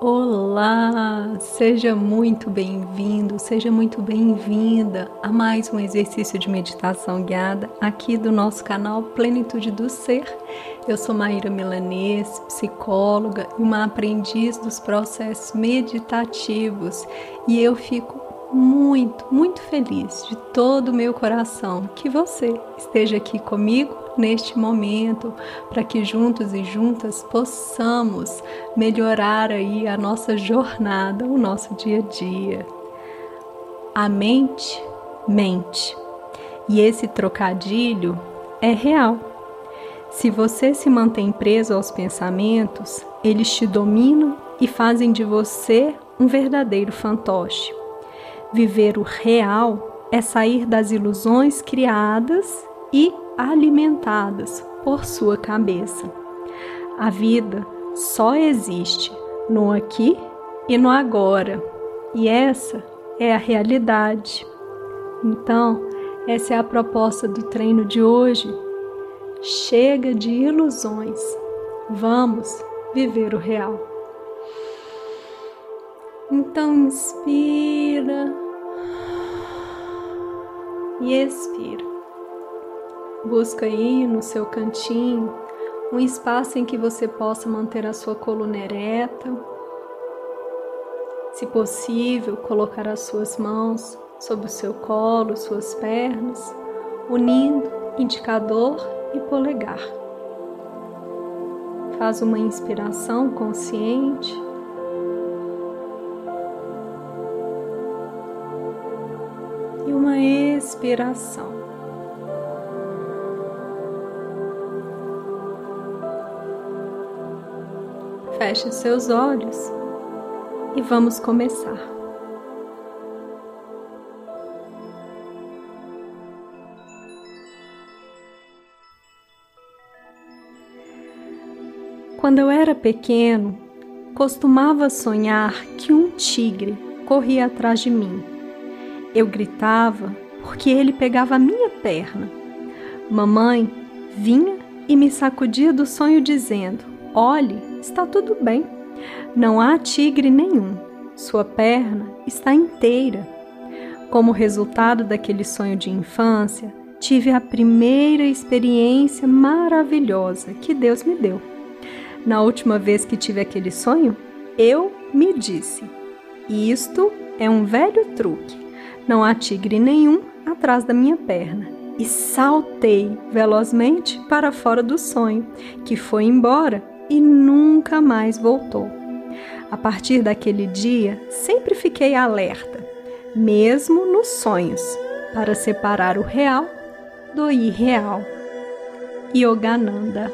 Olá, seja muito bem-vindo, seja muito bem-vinda a mais um exercício de meditação guiada aqui do nosso canal Plenitude do Ser. Eu sou Maíra Milanês, psicóloga e uma aprendiz dos processos meditativos e eu fico muito, muito feliz de todo o meu coração que você esteja aqui comigo neste momento, para que juntos e juntas possamos melhorar aí a nossa jornada, o nosso dia a dia. A mente mente. E esse trocadilho é real. Se você se mantém preso aos pensamentos, eles te dominam e fazem de você um verdadeiro fantoche. Viver o real é sair das ilusões criadas e alimentadas por sua cabeça. A vida só existe no aqui e no agora, e essa é a realidade. Então, essa é a proposta do treino de hoje. Chega de ilusões. Vamos viver o real. Então inspira e expira. Busca aí no seu cantinho um espaço em que você possa manter a sua coluna ereta. Se possível, colocar as suas mãos sobre o seu colo, suas pernas, unindo indicador e polegar. Faz uma inspiração consciente expiração. Feche seus olhos e vamos começar. Quando eu era pequeno, costumava sonhar que um tigre corria atrás de mim eu gritava porque ele pegava a minha perna. Mamãe vinha e me sacudia do sonho, dizendo: Olhe, está tudo bem. Não há tigre nenhum. Sua perna está inteira. Como resultado daquele sonho de infância, tive a primeira experiência maravilhosa que Deus me deu. Na última vez que tive aquele sonho, eu me disse: Isto é um velho truque não há tigre nenhum atrás da minha perna. E saltei velozmente para fora do sonho, que foi embora e nunca mais voltou. A partir daquele dia, sempre fiquei alerta, mesmo nos sonhos, para separar o real do irreal. Yogananda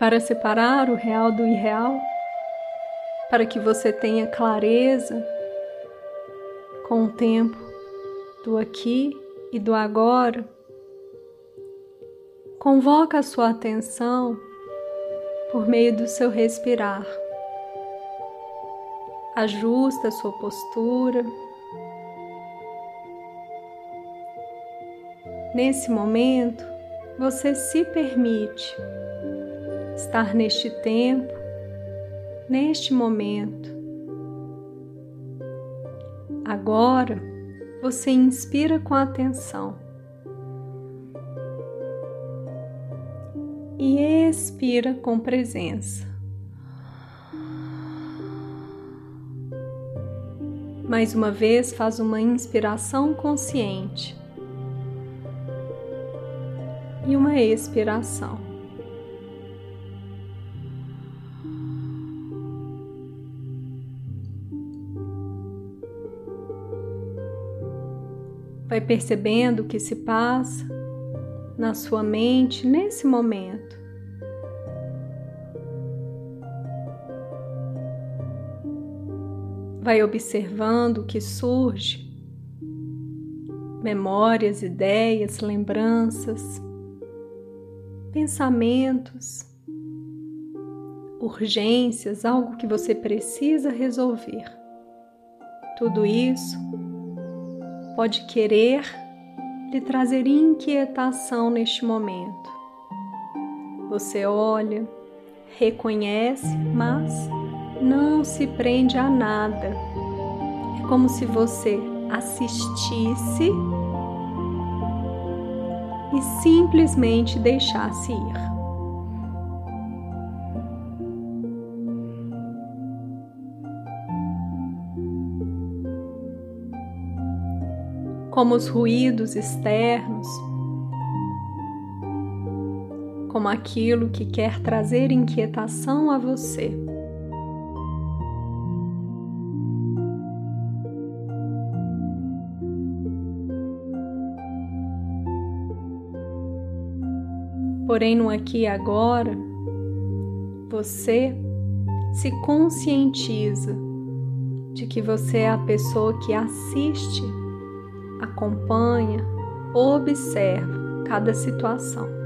para separar o real do irreal, para que você tenha clareza com o tempo do aqui e do agora. Convoca a sua atenção por meio do seu respirar. Ajusta a sua postura. Nesse momento, você se permite estar neste tempo, neste momento. Agora você inspira com atenção e expira com presença. Mais uma vez, faz uma inspiração consciente e uma expiração. Vai percebendo o que se passa na sua mente nesse momento. Vai observando o que surge, memórias, ideias, lembranças, pensamentos. urgências, algo que você precisa resolver. Tudo isso pode querer lhe trazer inquietação neste momento. Você olha, reconhece, mas não se prende a nada. É como se você assistisse e simplesmente deixasse ir. Como os ruídos externos, como aquilo que quer trazer inquietação a você. Porém, no aqui e agora, você se conscientiza de que você é a pessoa que assiste, acompanha, observa cada situação.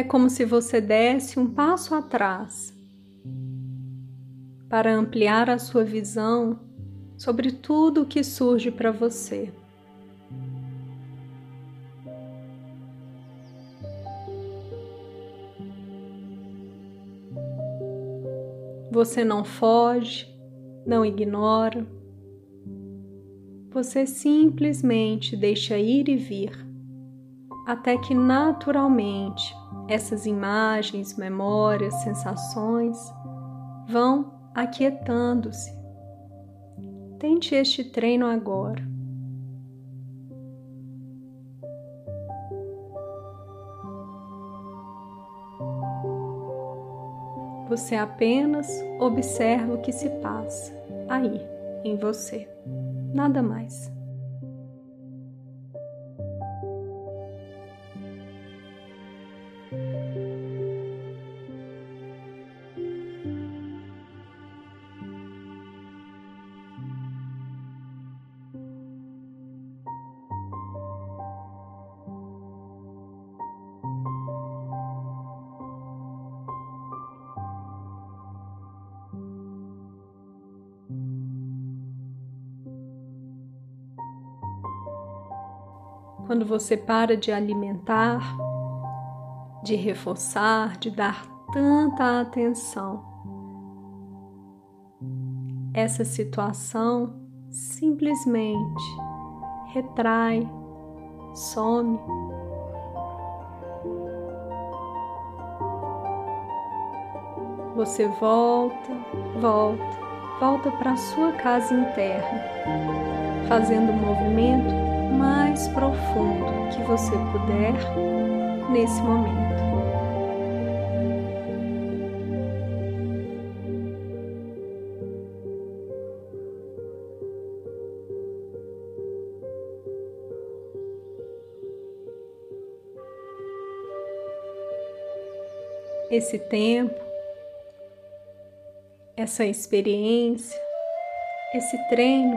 é como se você desse um passo atrás para ampliar a sua visão sobre tudo o que surge para você. Você não foge, não ignora, você simplesmente deixa ir e vir, até que naturalmente essas imagens, memórias, sensações vão aquietando-se. Tente este treino agora. Você apenas observa o que se passa aí em você, nada mais. Quando você para de alimentar, de reforçar, de dar tanta atenção. Essa situação simplesmente retrai, some. Você volta, volta, volta para sua casa interna, fazendo um movimento mais profundo que você puder nesse momento. Esse tempo, essa experiência, esse treino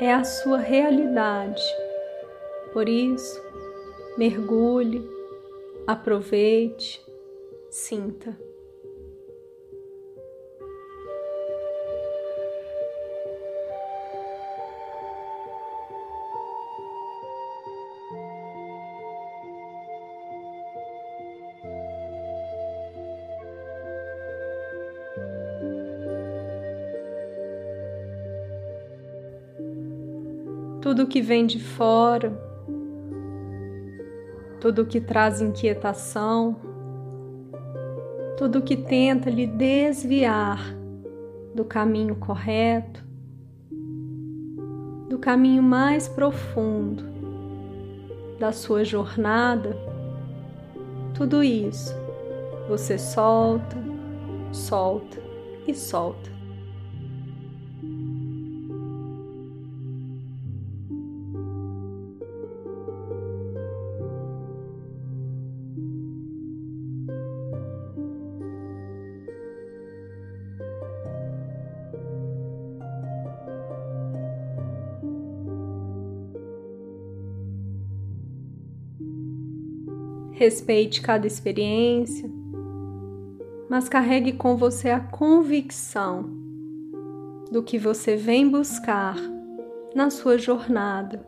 é a sua realidade. Por isso, mergulhe, aproveite, sinta. Tudo que vem de fora, tudo que traz inquietação, tudo que tenta lhe desviar do caminho correto, do caminho mais profundo da sua jornada, tudo isso você solta, solta e solta. Respeite cada experiência, mas carregue com você a convicção do que você vem buscar na sua jornada.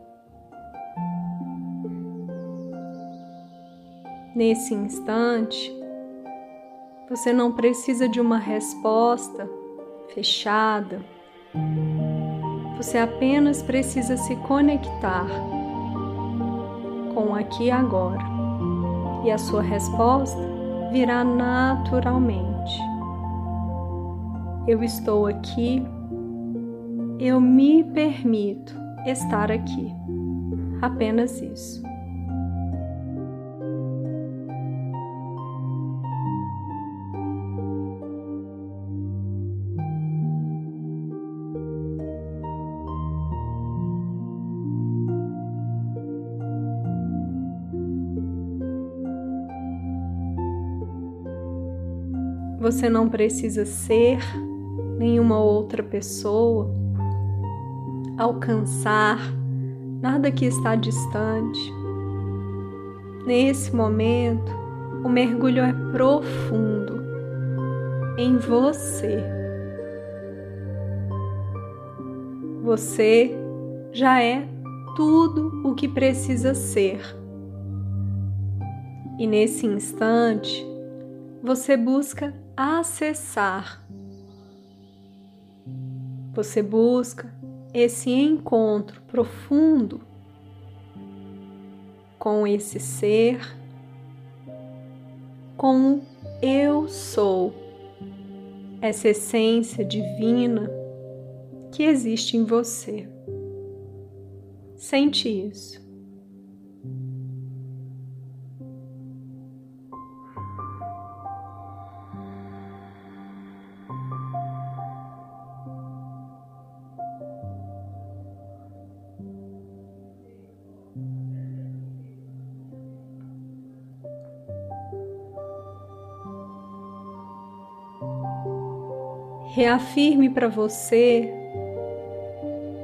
Nesse instante, você não precisa de uma resposta fechada. Você apenas precisa se conectar com aqui e agora. E a sua resposta virá naturalmente. Eu estou aqui, eu me permito estar aqui. Apenas isso. Você não precisa ser nenhuma outra pessoa, alcançar nada que está distante. Nesse momento, o mergulho é profundo em você. Você já é tudo o que precisa ser. E nesse instante, você busca acessar. Você busca esse encontro profundo com esse ser, com o eu sou, essa essência divina que existe em você. Sente isso. Reafirme para você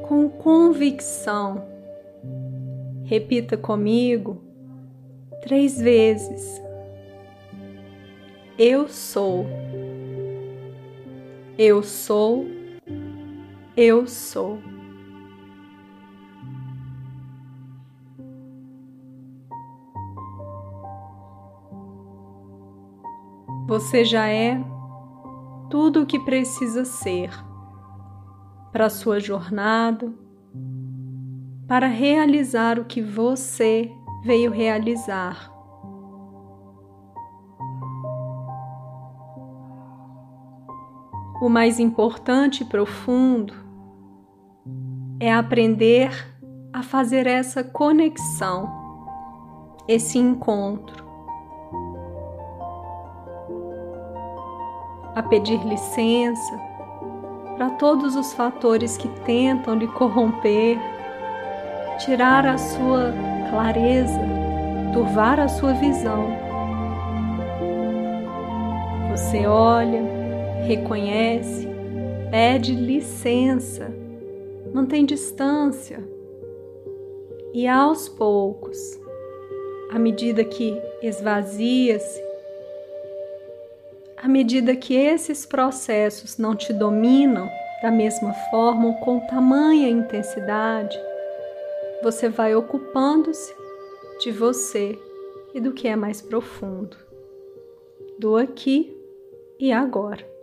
com convicção. Repita comigo três vezes. Eu sou. Eu sou. Eu sou. Você já é tudo o que precisa ser para a sua jornada, para realizar o que você veio realizar. O mais importante e profundo é aprender a fazer essa conexão, esse encontro a pedir licença para todos os fatores que tentam lhe corromper, tirar a sua clareza, turvar a sua visão. Você olha, reconhece, pede licença, mantém distância e aos poucos, à medida que esvazia-se, à medida que esses processos não te dominam da mesma forma ou com tamanha intensidade, você vai ocupando-se de você e do que é mais profundo, do aqui e agora.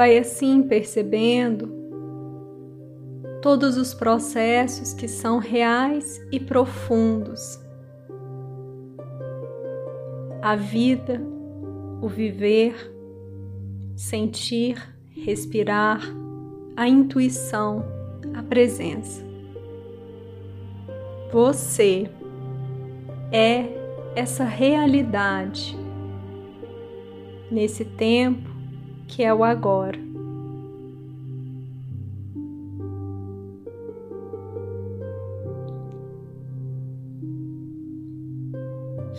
Vai assim percebendo todos os processos que são reais e profundos. A vida, o viver, sentir, respirar, a intuição, a presença. Você é essa realidade nesse tempo que é o agora.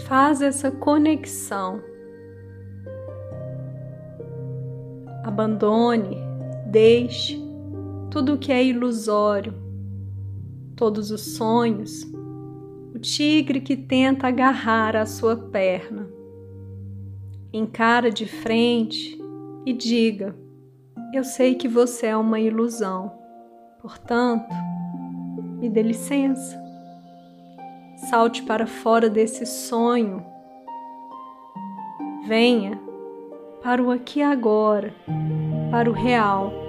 Faz essa conexão. Abandone, deixe tudo que é ilusório, todos os sonhos, o tigre que tenta agarrar a sua perna. Encara de frente e diga: Eu sei que você é uma ilusão, portanto, me dê licença. Salte para fora desse sonho. Venha para o aqui e agora, para o real.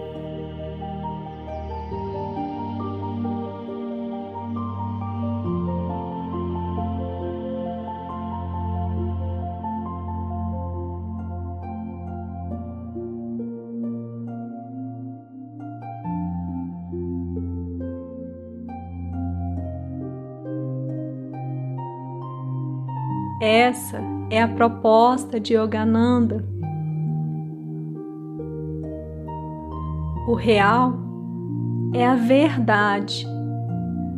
Essa é a proposta de Yogananda. O real é a verdade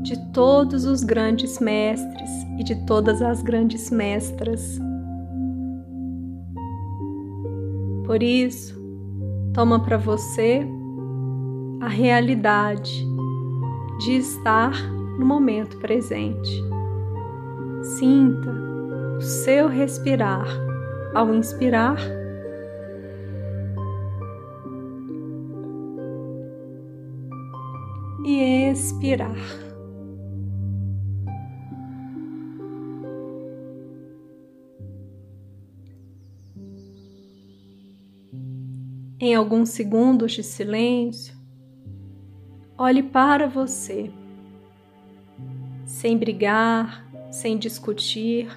de todos os grandes mestres e de todas as grandes mestras. Por isso, toma para você a realidade de estar no momento presente. Sinta seu respirar ao inspirar e expirar. Em alguns segundos de silêncio, olhe para você, sem brigar, sem discutir,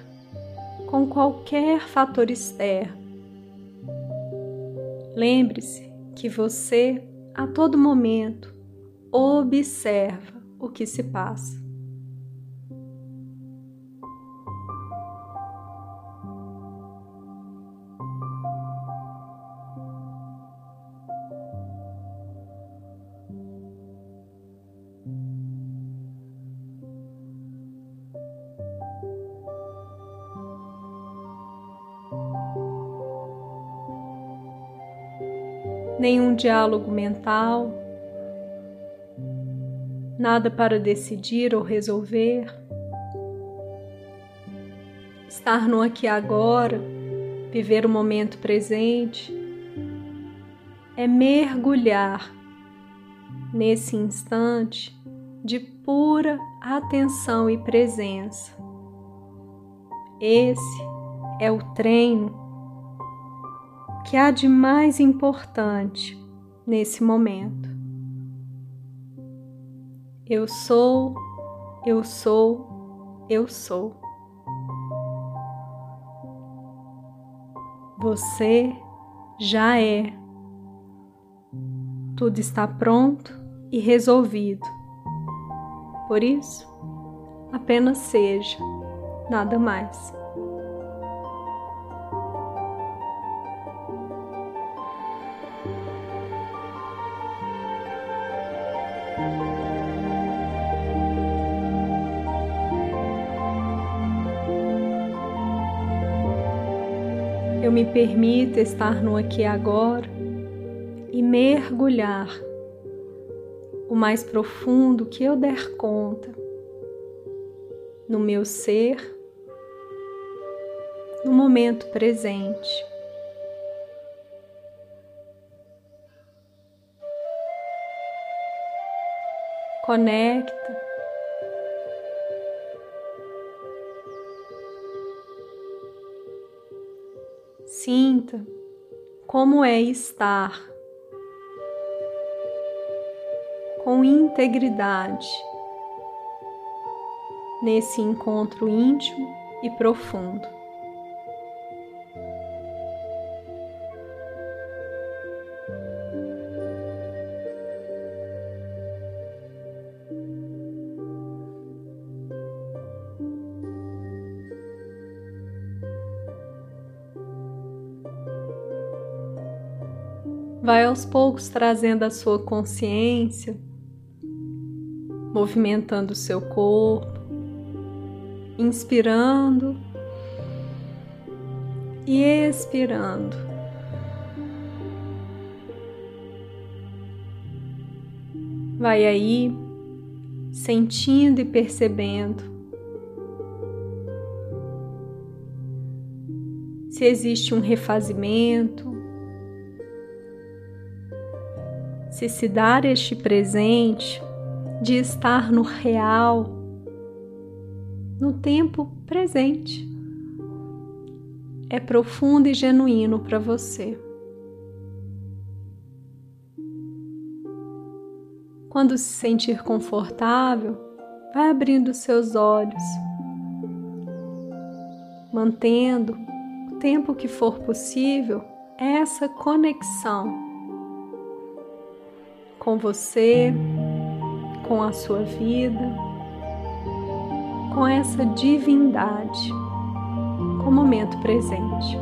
com qualquer fator externo. Lembre-se que você, a todo momento, observa o que se passa. Nenhum diálogo mental, nada para decidir ou resolver. Estar no aqui e agora, viver o momento presente, é mergulhar nesse instante de pura atenção e presença. Esse é o treino que há de mais importante nesse momento. Eu sou, eu sou, eu sou. Você já é. Tudo está pronto e resolvido. Por isso, apenas seja, nada mais. Eu me permito estar no aqui e agora e mergulhar o mais profundo que eu der conta no meu ser, no momento presente. Conecta Sinta como é estar com integridade nesse encontro íntimo e profundo. Vai aos poucos trazendo a sua consciência, movimentando o seu corpo, inspirando e expirando. Vai aí, sentindo e percebendo se existe um refazimento, se se dar este presente de estar no real, no tempo presente, é profundo e genuíno para você. Quando se sentir confortável, vai abrindo seus olhos, mantendo o tempo que for possível essa conexão com você, com a sua vida, com essa divindade, com o momento presente.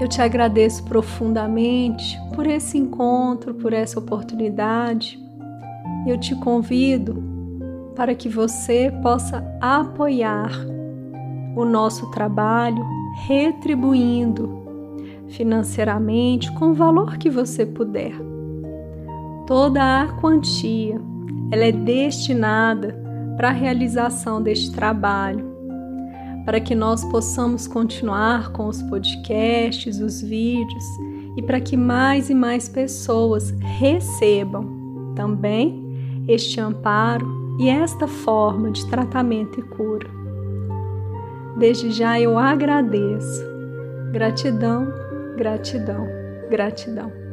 Eu te agradeço profundamente por esse encontro, por essa oportunidade. Eu te convido para que você possa apoiar o nosso trabalho, retribuindo financeiramente com o valor que você puder. Toda a quantia ela é destinada para a realização deste trabalho, para que nós possamos continuar com os podcasts, os vídeos e para que mais e mais pessoas recebam também este amparo e esta forma de tratamento e cura. Desde já eu agradeço. Gratidão gratidão, gratidão.